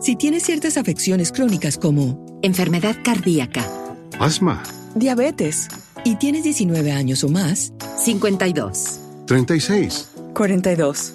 Si tienes ciertas afecciones crónicas como enfermedad cardíaca, asma, diabetes y tienes 19 años o más, 52, 36, 42.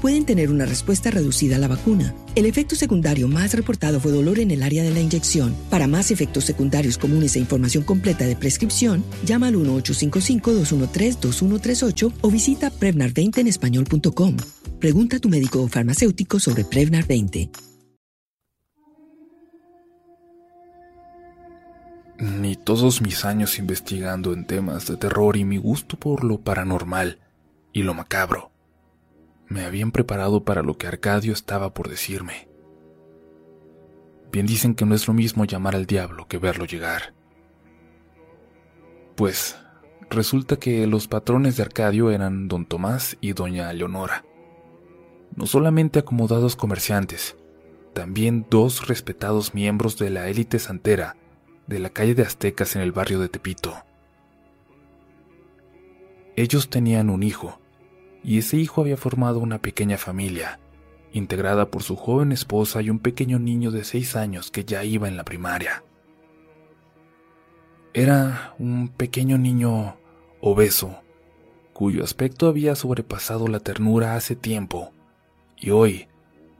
pueden tener una respuesta reducida a la vacuna. El efecto secundario más reportado fue dolor en el área de la inyección. Para más efectos secundarios comunes e información completa de prescripción, llama al 1-855-213-2138 o visita Prevnar20 en español.com. Pregunta a tu médico o farmacéutico sobre Prevnar 20. Ni todos mis años investigando en temas de terror y mi gusto por lo paranormal y lo macabro me habían preparado para lo que Arcadio estaba por decirme. Bien dicen que no es lo mismo llamar al diablo que verlo llegar. Pues resulta que los patrones de Arcadio eran don Tomás y doña Leonora. No solamente acomodados comerciantes, también dos respetados miembros de la élite santera de la calle de Aztecas en el barrio de Tepito. Ellos tenían un hijo, y ese hijo había formado una pequeña familia, integrada por su joven esposa y un pequeño niño de seis años que ya iba en la primaria. Era un pequeño niño obeso, cuyo aspecto había sobrepasado la ternura hace tiempo, y hoy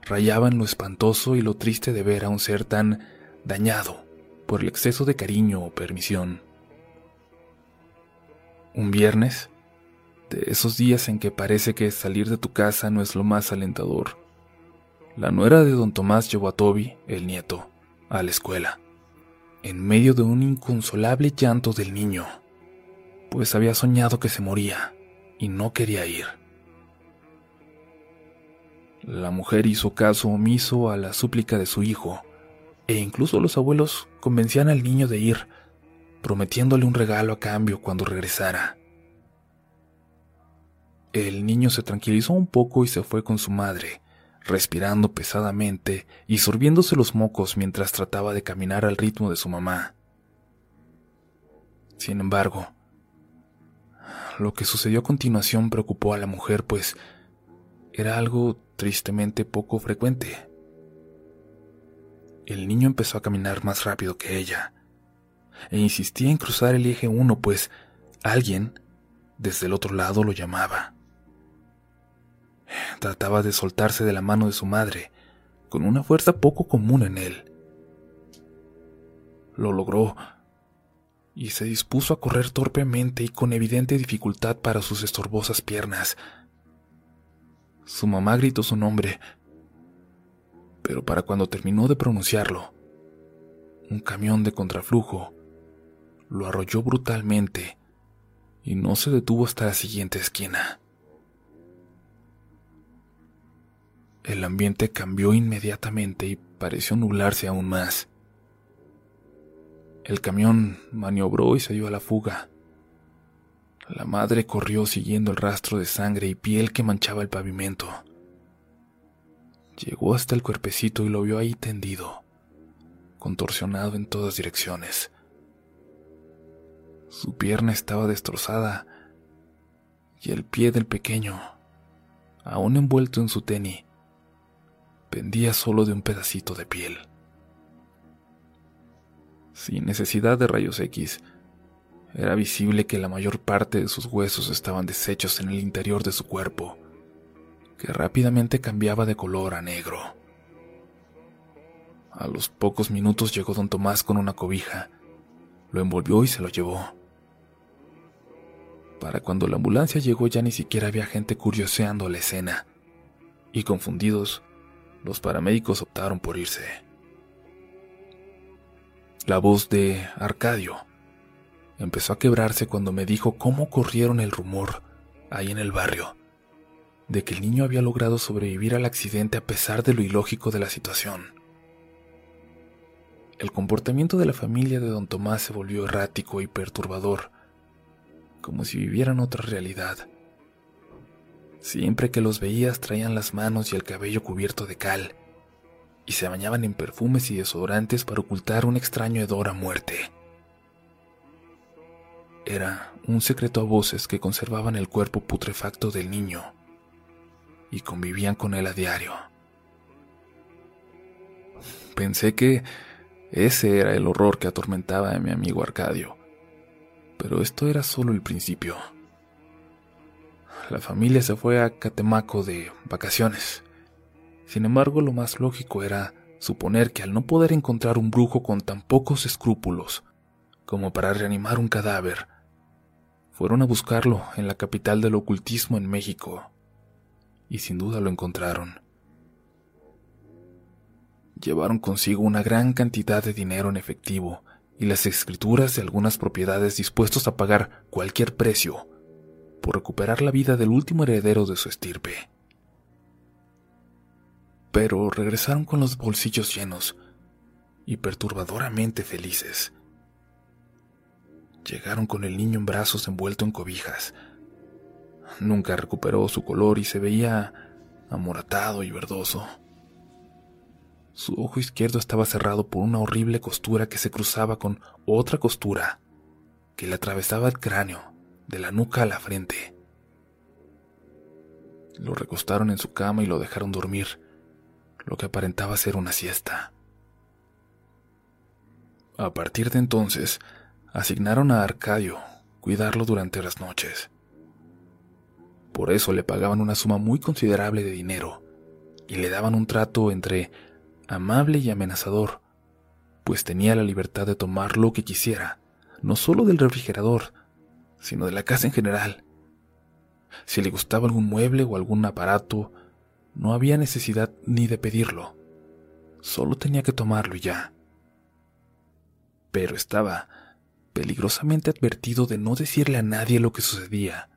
rayaba en lo espantoso y lo triste de ver a un ser tan dañado por el exceso de cariño o permisión. Un viernes, de esos días en que parece que salir de tu casa no es lo más alentador. La nuera de don Tomás llevó a Toby, el nieto, a la escuela, en medio de un inconsolable llanto del niño, pues había soñado que se moría y no quería ir. La mujer hizo caso omiso a la súplica de su hijo, e incluso los abuelos convencían al niño de ir, prometiéndole un regalo a cambio cuando regresara. El niño se tranquilizó un poco y se fue con su madre, respirando pesadamente y sorbiéndose los mocos mientras trataba de caminar al ritmo de su mamá. Sin embargo, lo que sucedió a continuación preocupó a la mujer, pues era algo tristemente poco frecuente. El niño empezó a caminar más rápido que ella, e insistía en cruzar el eje 1, pues alguien desde el otro lado lo llamaba. Trataba de soltarse de la mano de su madre, con una fuerza poco común en él. Lo logró, y se dispuso a correr torpemente y con evidente dificultad para sus estorbosas piernas. Su mamá gritó su nombre, pero para cuando terminó de pronunciarlo, un camión de contraflujo lo arrolló brutalmente y no se detuvo hasta la siguiente esquina. El ambiente cambió inmediatamente y pareció nublarse aún más. El camión maniobró y se dio a la fuga. La madre corrió siguiendo el rastro de sangre y piel que manchaba el pavimento. Llegó hasta el cuerpecito y lo vio ahí tendido, contorsionado en todas direcciones. Su pierna estaba destrozada y el pie del pequeño, aún envuelto en su tenis, pendía solo de un pedacito de piel. Sin necesidad de rayos X, era visible que la mayor parte de sus huesos estaban deshechos en el interior de su cuerpo, que rápidamente cambiaba de color a negro. A los pocos minutos llegó don Tomás con una cobija, lo envolvió y se lo llevó. Para cuando la ambulancia llegó ya ni siquiera había gente curioseando la escena, y confundidos, los paramédicos optaron por irse. La voz de Arcadio empezó a quebrarse cuando me dijo cómo corrieron el rumor ahí en el barrio de que el niño había logrado sobrevivir al accidente a pesar de lo ilógico de la situación. El comportamiento de la familia de don Tomás se volvió errático y perturbador, como si vivieran otra realidad. Siempre que los veías traían las manos y el cabello cubierto de cal, y se bañaban en perfumes y desodorantes para ocultar un extraño hedor a muerte. Era un secreto a voces que conservaban el cuerpo putrefacto del niño y convivían con él a diario. Pensé que ese era el horror que atormentaba a mi amigo Arcadio, pero esto era solo el principio. La familia se fue a Catemaco de vacaciones. Sin embargo, lo más lógico era suponer que al no poder encontrar un brujo con tan pocos escrúpulos como para reanimar un cadáver, fueron a buscarlo en la capital del ocultismo en México, y sin duda lo encontraron. Llevaron consigo una gran cantidad de dinero en efectivo y las escrituras de algunas propiedades dispuestos a pagar cualquier precio por recuperar la vida del último heredero de su estirpe. Pero regresaron con los bolsillos llenos y perturbadoramente felices. Llegaron con el niño en brazos envuelto en cobijas. Nunca recuperó su color y se veía amoratado y verdoso. Su ojo izquierdo estaba cerrado por una horrible costura que se cruzaba con otra costura que le atravesaba el cráneo de la nuca a la frente. Lo recostaron en su cama y lo dejaron dormir, lo que aparentaba ser una siesta. A partir de entonces, asignaron a Arcadio cuidarlo durante las noches. Por eso le pagaban una suma muy considerable de dinero y le daban un trato entre amable y amenazador, pues tenía la libertad de tomar lo que quisiera, no solo del refrigerador, sino de la casa en general. Si le gustaba algún mueble o algún aparato, no había necesidad ni de pedirlo, solo tenía que tomarlo y ya. Pero estaba peligrosamente advertido de no decirle a nadie lo que sucedía,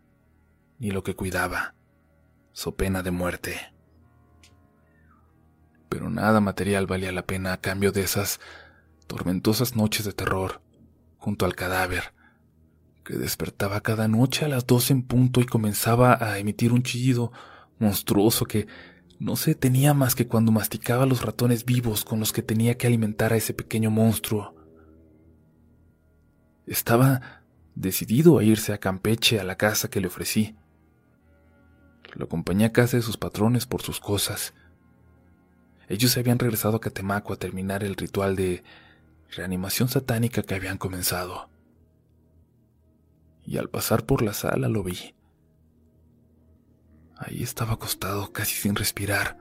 ni lo que cuidaba, so pena de muerte. Pero nada material valía la pena a cambio de esas tormentosas noches de terror junto al cadáver, que despertaba cada noche a las doce en punto y comenzaba a emitir un chillido monstruoso que no se detenía más que cuando masticaba los ratones vivos con los que tenía que alimentar a ese pequeño monstruo. Estaba decidido a irse a Campeche a la casa que le ofrecí. Lo acompañé a casa de sus patrones por sus cosas. Ellos se habían regresado a Catemaco a terminar el ritual de reanimación satánica que habían comenzado. Y al pasar por la sala lo vi. Ahí estaba acostado casi sin respirar,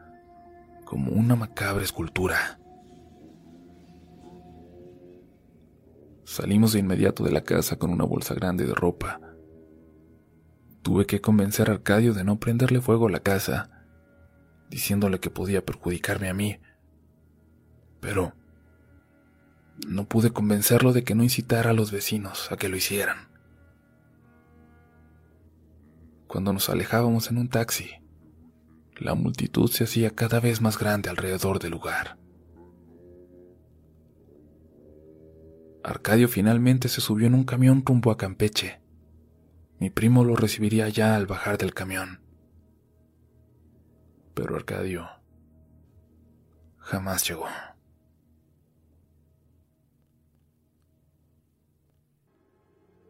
como una macabra escultura. Salimos de inmediato de la casa con una bolsa grande de ropa. Tuve que convencer a Arcadio de no prenderle fuego a la casa, diciéndole que podía perjudicarme a mí. Pero no pude convencerlo de que no incitara a los vecinos a que lo hicieran. Cuando nos alejábamos en un taxi, la multitud se hacía cada vez más grande alrededor del lugar. Arcadio finalmente se subió en un camión rumbo a Campeche. Mi primo lo recibiría ya al bajar del camión. Pero Arcadio jamás llegó.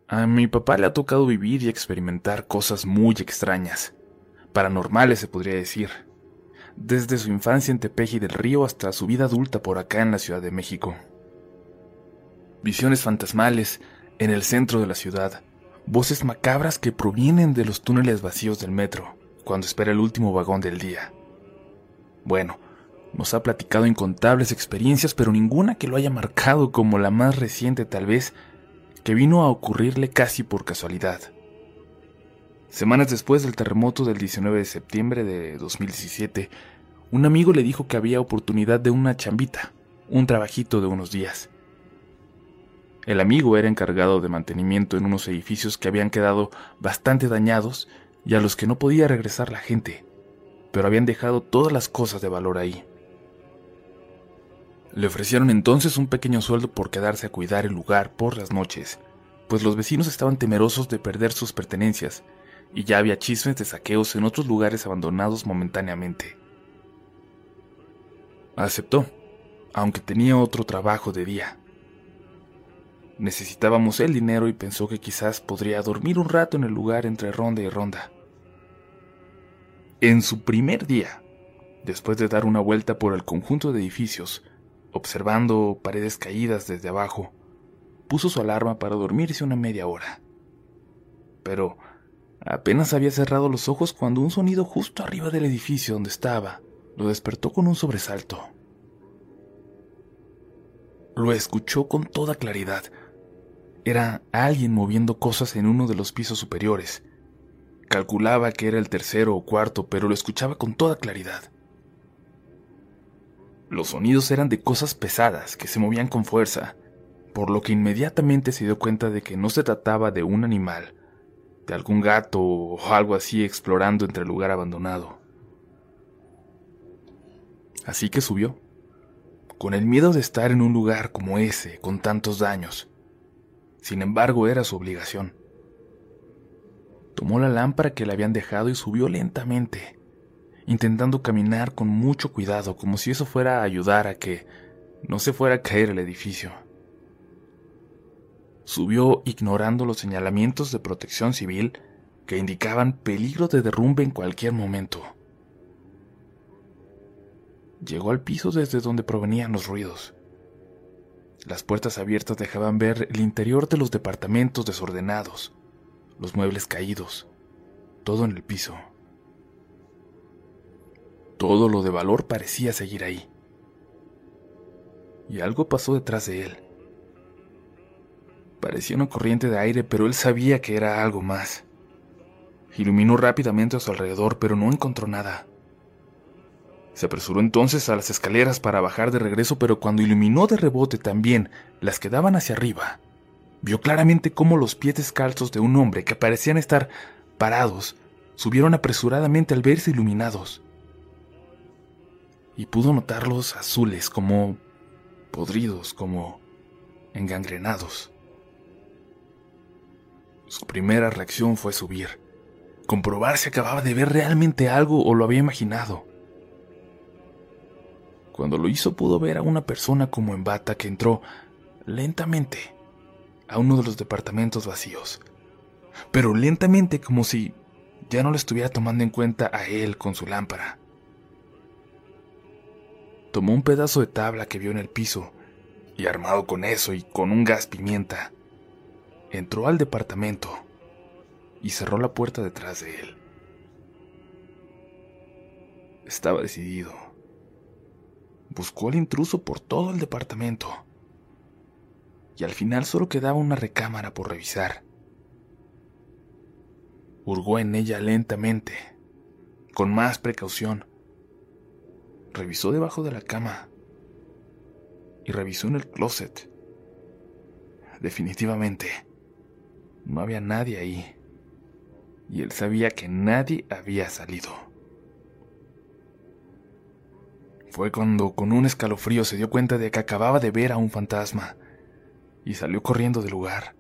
A mi papá le ha tocado vivir y experimentar cosas muy extrañas, paranormales se podría decir, desde su infancia en Tepeji del Río hasta su vida adulta por acá en la Ciudad de México. Visiones fantasmales en el centro de la ciudad, voces macabras que provienen de los túneles vacíos del metro cuando espera el último vagón del día. Bueno, nos ha platicado incontables experiencias, pero ninguna que lo haya marcado como la más reciente tal vez, que vino a ocurrirle casi por casualidad. Semanas después del terremoto del 19 de septiembre de 2017, un amigo le dijo que había oportunidad de una chambita, un trabajito de unos días. El amigo era encargado de mantenimiento en unos edificios que habían quedado bastante dañados y a los que no podía regresar la gente, pero habían dejado todas las cosas de valor ahí. Le ofrecieron entonces un pequeño sueldo por quedarse a cuidar el lugar por las noches, pues los vecinos estaban temerosos de perder sus pertenencias, y ya había chismes de saqueos en otros lugares abandonados momentáneamente. Aceptó, aunque tenía otro trabajo de día. Necesitábamos el dinero y pensó que quizás podría dormir un rato en el lugar entre ronda y ronda. En su primer día, después de dar una vuelta por el conjunto de edificios, observando paredes caídas desde abajo, puso su alarma para dormirse una media hora. Pero apenas había cerrado los ojos cuando un sonido justo arriba del edificio donde estaba lo despertó con un sobresalto. Lo escuchó con toda claridad. Era alguien moviendo cosas en uno de los pisos superiores. Calculaba que era el tercero o cuarto, pero lo escuchaba con toda claridad. Los sonidos eran de cosas pesadas que se movían con fuerza, por lo que inmediatamente se dio cuenta de que no se trataba de un animal, de algún gato o algo así explorando entre el lugar abandonado. Así que subió, con el miedo de estar en un lugar como ese, con tantos daños. Sin embargo, era su obligación. Tomó la lámpara que le habían dejado y subió lentamente, intentando caminar con mucho cuidado, como si eso fuera a ayudar a que no se fuera a caer el edificio. Subió ignorando los señalamientos de protección civil que indicaban peligro de derrumbe en cualquier momento. Llegó al piso desde donde provenían los ruidos. Las puertas abiertas dejaban ver el interior de los departamentos desordenados, los muebles caídos, todo en el piso. Todo lo de valor parecía seguir ahí. Y algo pasó detrás de él. Parecía una corriente de aire, pero él sabía que era algo más. Iluminó rápidamente a su alrededor, pero no encontró nada. Se apresuró entonces a las escaleras para bajar de regreso, pero cuando iluminó de rebote también las que daban hacia arriba, vio claramente cómo los pies descalzos de un hombre que parecían estar parados subieron apresuradamente al verse iluminados. Y pudo notarlos azules, como podridos, como engangrenados. Su primera reacción fue subir, comprobar si acababa de ver realmente algo o lo había imaginado. Cuando lo hizo pudo ver a una persona como en bata que entró lentamente a uno de los departamentos vacíos, pero lentamente como si ya no le estuviera tomando en cuenta a él con su lámpara. Tomó un pedazo de tabla que vio en el piso y armado con eso y con un gas pimienta, entró al departamento y cerró la puerta detrás de él. Estaba decidido. Buscó al intruso por todo el departamento. Y al final solo quedaba una recámara por revisar. Hurgó en ella lentamente, con más precaución. Revisó debajo de la cama y revisó en el closet. Definitivamente, no había nadie ahí. Y él sabía que nadie había salido. Fue cuando con un escalofrío se dio cuenta de que acababa de ver a un fantasma y salió corriendo del lugar.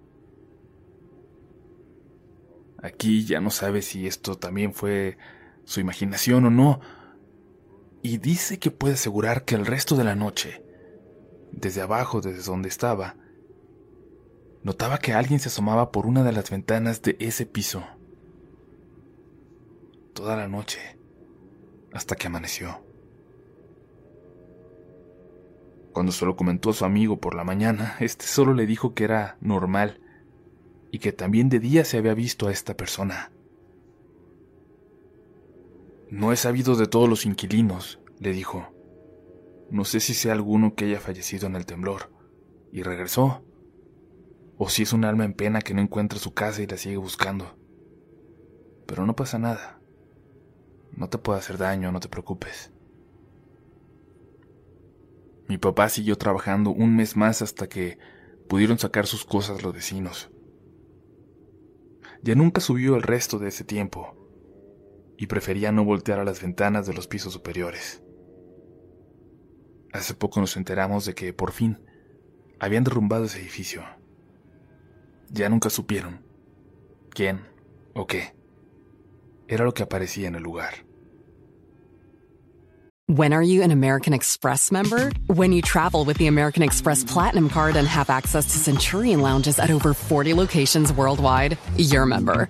Aquí ya no sabe si esto también fue su imaginación o no, y dice que puede asegurar que el resto de la noche, desde abajo, desde donde estaba, notaba que alguien se asomaba por una de las ventanas de ese piso. Toda la noche, hasta que amaneció. Cuando se lo comentó a su amigo por la mañana, este solo le dijo que era normal y que también de día se había visto a esta persona. No he sabido de todos los inquilinos, le dijo. No sé si sea alguno que haya fallecido en el temblor y regresó, o si es un alma en pena que no encuentra su casa y la sigue buscando. Pero no pasa nada. No te puedo hacer daño, no te preocupes. Mi papá siguió trabajando un mes más hasta que pudieron sacar sus cosas los vecinos. Ya nunca subió el resto de ese tiempo. Y prefería no voltear a las ventanas de los pisos superiores. Hace poco nos enteramos de que, por fin, habían derrumbado ese edificio. Ya nunca supieron quién o qué era lo que aparecía en el lugar. When are you an American Express member? When you travel with the American Express Platinum Card and have access to Centurion lounges at over 40 locations worldwide, you're a member.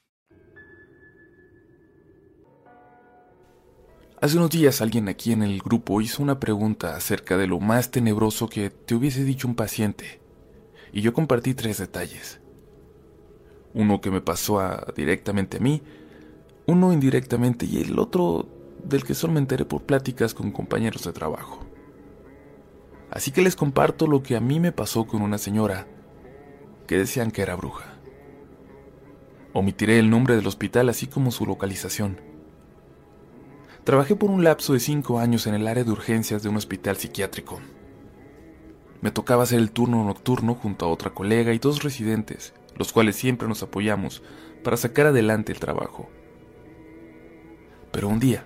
Hace unos días alguien aquí en el grupo hizo una pregunta acerca de lo más tenebroso que te hubiese dicho un paciente, y yo compartí tres detalles. Uno que me pasó a, directamente a mí, uno indirectamente y el otro del que solo me enteré por pláticas con compañeros de trabajo. Así que les comparto lo que a mí me pasó con una señora que decían que era bruja. Omitiré el nombre del hospital así como su localización Trabajé por un lapso de cinco años en el área de urgencias de un hospital psiquiátrico. Me tocaba hacer el turno nocturno junto a otra colega y dos residentes, los cuales siempre nos apoyamos para sacar adelante el trabajo. Pero un día,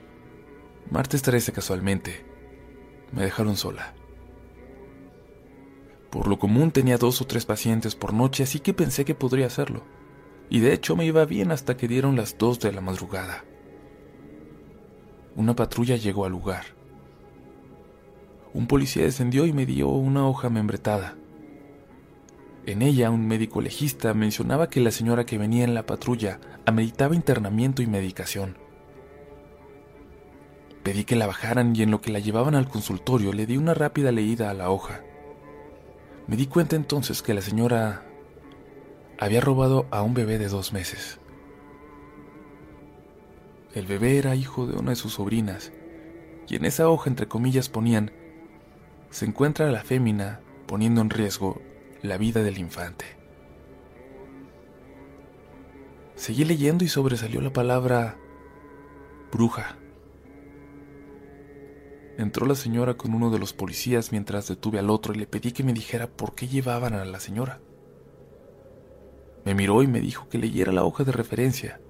martes 13 casualmente, me dejaron sola. Por lo común tenía dos o tres pacientes por noche, así que pensé que podría hacerlo. Y de hecho me iba bien hasta que dieron las dos de la madrugada una patrulla llegó al lugar. Un policía descendió y me dio una hoja membretada. En ella, un médico legista mencionaba que la señora que venía en la patrulla ameritaba internamiento y medicación. Pedí que la bajaran y en lo que la llevaban al consultorio le di una rápida leída a la hoja. Me di cuenta entonces que la señora había robado a un bebé de dos meses. El bebé era hijo de una de sus sobrinas, y en esa hoja entre comillas ponían, se encuentra la fémina poniendo en riesgo la vida del infante. Seguí leyendo y sobresalió la palabra bruja. Entró la señora con uno de los policías mientras detuve al otro y le pedí que me dijera por qué llevaban a la señora. Me miró y me dijo que leyera la hoja de referencia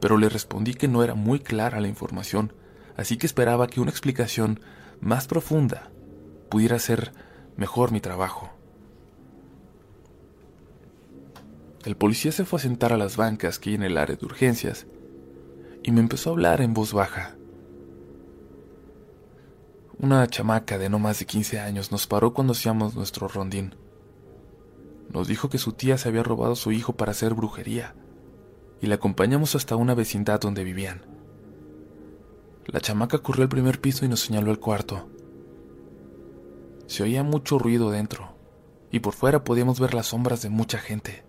pero le respondí que no era muy clara la información, así que esperaba que una explicación más profunda pudiera hacer mejor mi trabajo. El policía se fue a sentar a las bancas que hay en el área de urgencias y me empezó a hablar en voz baja. Una chamaca de no más de 15 años nos paró cuando hacíamos nuestro rondín. Nos dijo que su tía se había robado a su hijo para hacer brujería y la acompañamos hasta una vecindad donde vivían. La chamaca corrió al primer piso y nos señaló el cuarto. Se oía mucho ruido dentro, y por fuera podíamos ver las sombras de mucha gente.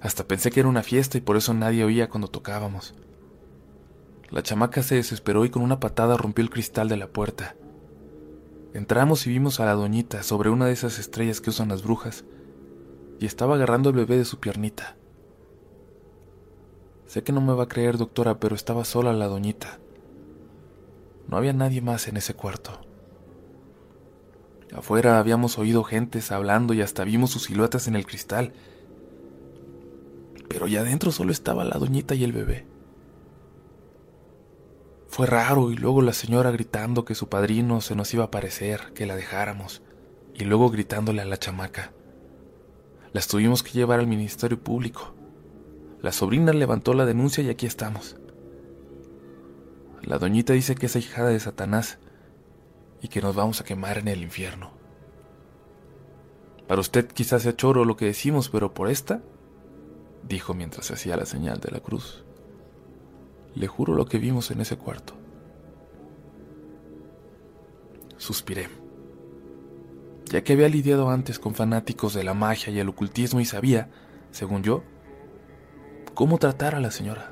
Hasta pensé que era una fiesta y por eso nadie oía cuando tocábamos. La chamaca se desesperó y con una patada rompió el cristal de la puerta. Entramos y vimos a la doñita sobre una de esas estrellas que usan las brujas, y estaba agarrando el bebé de su piernita. Sé que no me va a creer, doctora, pero estaba sola la doñita. No había nadie más en ese cuarto. Afuera habíamos oído gentes hablando y hasta vimos sus siluetas en el cristal. Pero ya adentro solo estaba la doñita y el bebé. Fue raro y luego la señora gritando que su padrino se nos iba a aparecer, que la dejáramos, y luego gritándole a la chamaca. Las tuvimos que llevar al Ministerio Público. La sobrina levantó la denuncia y aquí estamos. La doñita dice que es hijada de Satanás y que nos vamos a quemar en el infierno. Para usted quizás sea choro lo que decimos, pero por esta, dijo mientras hacía la señal de la cruz, le juro lo que vimos en ese cuarto. Suspiré, ya que había lidiado antes con fanáticos de la magia y el ocultismo y sabía, según yo, cómo tratar a la señora.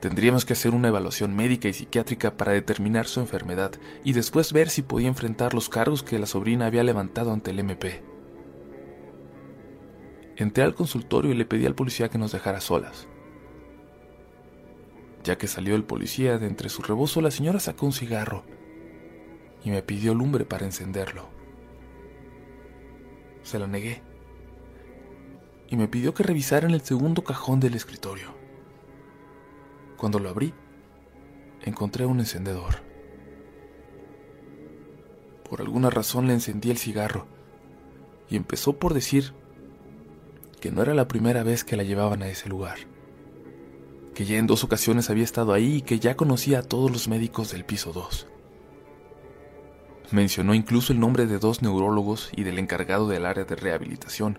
Tendríamos que hacer una evaluación médica y psiquiátrica para determinar su enfermedad y después ver si podía enfrentar los cargos que la sobrina había levantado ante el MP. Entré al consultorio y le pedí al policía que nos dejara solas. Ya que salió el policía de entre su rebozo, la señora sacó un cigarro y me pidió lumbre para encenderlo. Se lo negué y me pidió que revisara en el segundo cajón del escritorio. Cuando lo abrí, encontré un encendedor. Por alguna razón le encendí el cigarro y empezó por decir que no era la primera vez que la llevaban a ese lugar, que ya en dos ocasiones había estado ahí y que ya conocía a todos los médicos del piso 2. Mencionó incluso el nombre de dos neurólogos y del encargado del área de rehabilitación,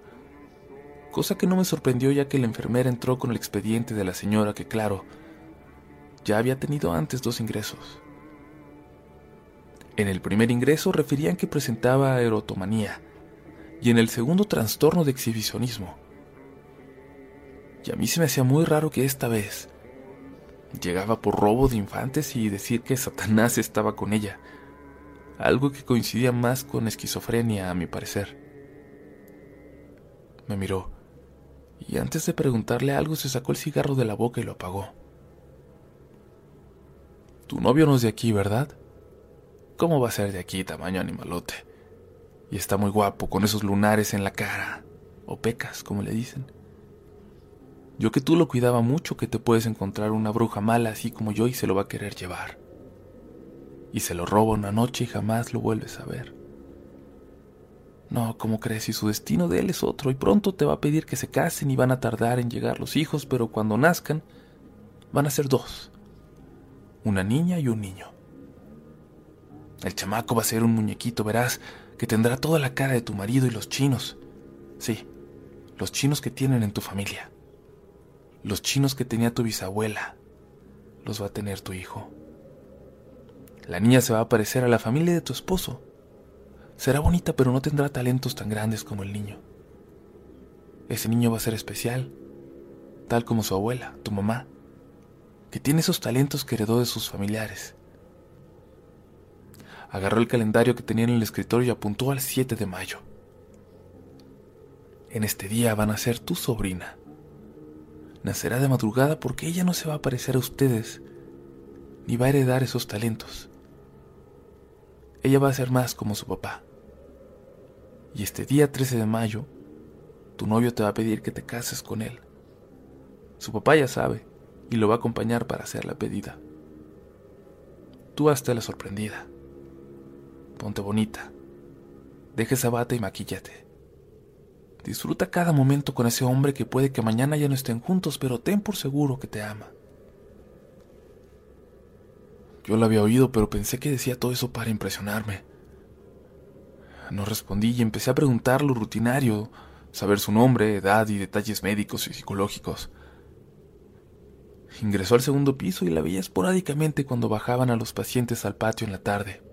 cosa que no me sorprendió ya que la enfermera entró con el expediente de la señora que, claro, ya había tenido antes dos ingresos. En el primer ingreso referían que presentaba erotomanía y en el segundo trastorno de exhibicionismo. Y a mí se me hacía muy raro que esta vez llegaba por robo de infantes y decir que Satanás estaba con ella, algo que coincidía más con esquizofrenia a mi parecer. Me miró y antes de preguntarle algo se sacó el cigarro de la boca y lo apagó. Tu novio no es de aquí, ¿verdad? ¿Cómo va a ser de aquí, tamaño animalote? Y está muy guapo, con esos lunares en la cara, o pecas, como le dicen. Yo que tú lo cuidaba mucho, que te puedes encontrar una bruja mala así como yo y se lo va a querer llevar. Y se lo roba una noche y jamás lo vuelves a ver. No, ¿cómo crees? Y su destino de él es otro, y pronto te va a pedir que se casen y van a tardar en llegar los hijos, pero cuando nazcan, van a ser dos. Una niña y un niño. El chamaco va a ser un muñequito, verás, que tendrá toda la cara de tu marido y los chinos. Sí, los chinos que tienen en tu familia. Los chinos que tenía tu bisabuela los va a tener tu hijo. La niña se va a parecer a la familia de tu esposo. Será bonita, pero no tendrá talentos tan grandes como el niño. Ese niño va a ser especial, tal como su abuela, tu mamá, que tiene esos talentos que heredó de sus familiares. Agarró el calendario que tenía en el escritorio y apuntó al 7 de mayo. En este día van a ser tu sobrina nacerá de madrugada porque ella no se va a parecer a ustedes, ni va a heredar esos talentos. Ella va a ser más como su papá. Y este día 13 de mayo, tu novio te va a pedir que te cases con él. Su papá ya sabe y lo va a acompañar para hacer la pedida. Tú hazte la sorprendida. Ponte bonita. Deja esa bata y maquíllate. Disfruta cada momento con ese hombre que puede que mañana ya no estén juntos, pero ten por seguro que te ama. Yo lo había oído, pero pensé que decía todo eso para impresionarme. No respondí y empecé a preguntar lo rutinario, saber su nombre, edad y detalles médicos y psicológicos. Ingresó al segundo piso y la veía esporádicamente cuando bajaban a los pacientes al patio en la tarde.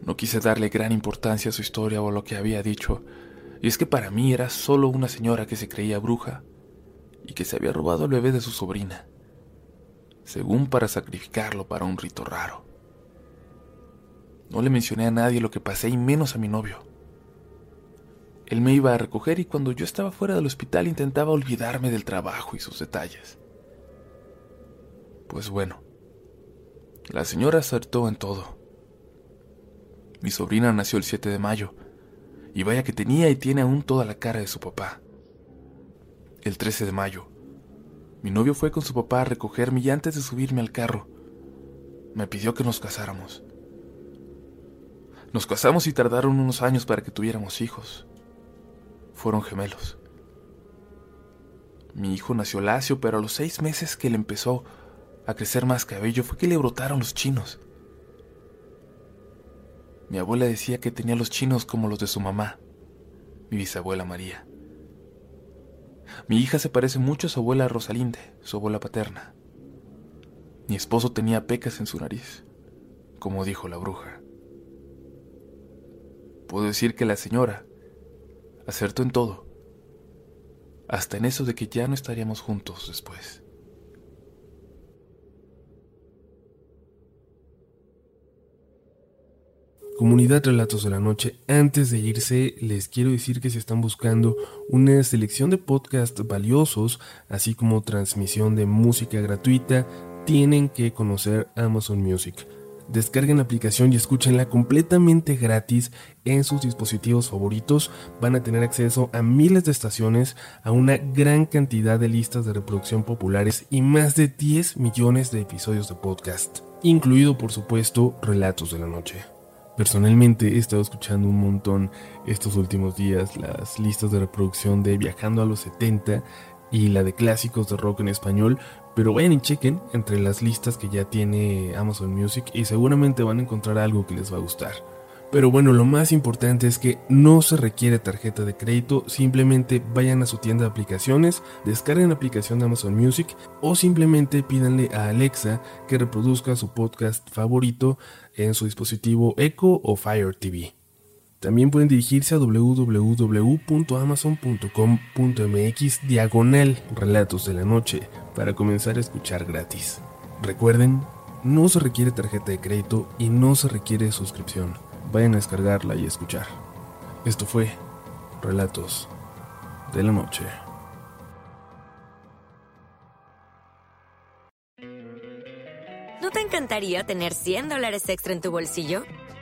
No quise darle gran importancia a su historia o a lo que había dicho, y es que para mí era solo una señora que se creía bruja y que se había robado al bebé de su sobrina, según para sacrificarlo para un rito raro. No le mencioné a nadie lo que pasé y menos a mi novio. Él me iba a recoger y cuando yo estaba fuera del hospital intentaba olvidarme del trabajo y sus detalles. Pues bueno, la señora acertó en todo. Mi sobrina nació el 7 de mayo, y vaya que tenía y tiene aún toda la cara de su papá. El 13 de mayo, mi novio fue con su papá a recogerme y antes de subirme al carro, me pidió que nos casáramos. Nos casamos y tardaron unos años para que tuviéramos hijos. Fueron gemelos. Mi hijo nació lacio, pero a los seis meses que le empezó a crecer más cabello fue que le brotaron los chinos. Mi abuela decía que tenía los chinos como los de su mamá, mi bisabuela María. Mi hija se parece mucho a su abuela Rosalinde, su abuela paterna. Mi esposo tenía pecas en su nariz, como dijo la bruja. Puedo decir que la señora acertó en todo, hasta en eso de que ya no estaríamos juntos después. Comunidad Relatos de la Noche, antes de irse les quiero decir que si están buscando una selección de podcasts valiosos, así como transmisión de música gratuita, tienen que conocer Amazon Music. Descarguen la aplicación y escúchenla completamente gratis en sus dispositivos favoritos. Van a tener acceso a miles de estaciones, a una gran cantidad de listas de reproducción populares y más de 10 millones de episodios de podcast, incluido por supuesto Relatos de la Noche. Personalmente he estado escuchando un montón estos últimos días las listas de reproducción de Viajando a los 70 y la de clásicos de rock en español, pero vayan y chequen entre las listas que ya tiene Amazon Music y seguramente van a encontrar algo que les va a gustar. Pero bueno, lo más importante es que no se requiere tarjeta de crédito, simplemente vayan a su tienda de aplicaciones, descarguen la aplicación de Amazon Music o simplemente pídanle a Alexa que reproduzca su podcast favorito en su dispositivo Echo o Fire TV. También pueden dirigirse a www.amazon.com.mx diagonal relatos de la noche para comenzar a escuchar gratis. Recuerden, no se requiere tarjeta de crédito y no se requiere suscripción. Vayan a descargarla y escuchar. Esto fue Relatos de la Noche. ¿No te encantaría tener 100 dólares extra en tu bolsillo?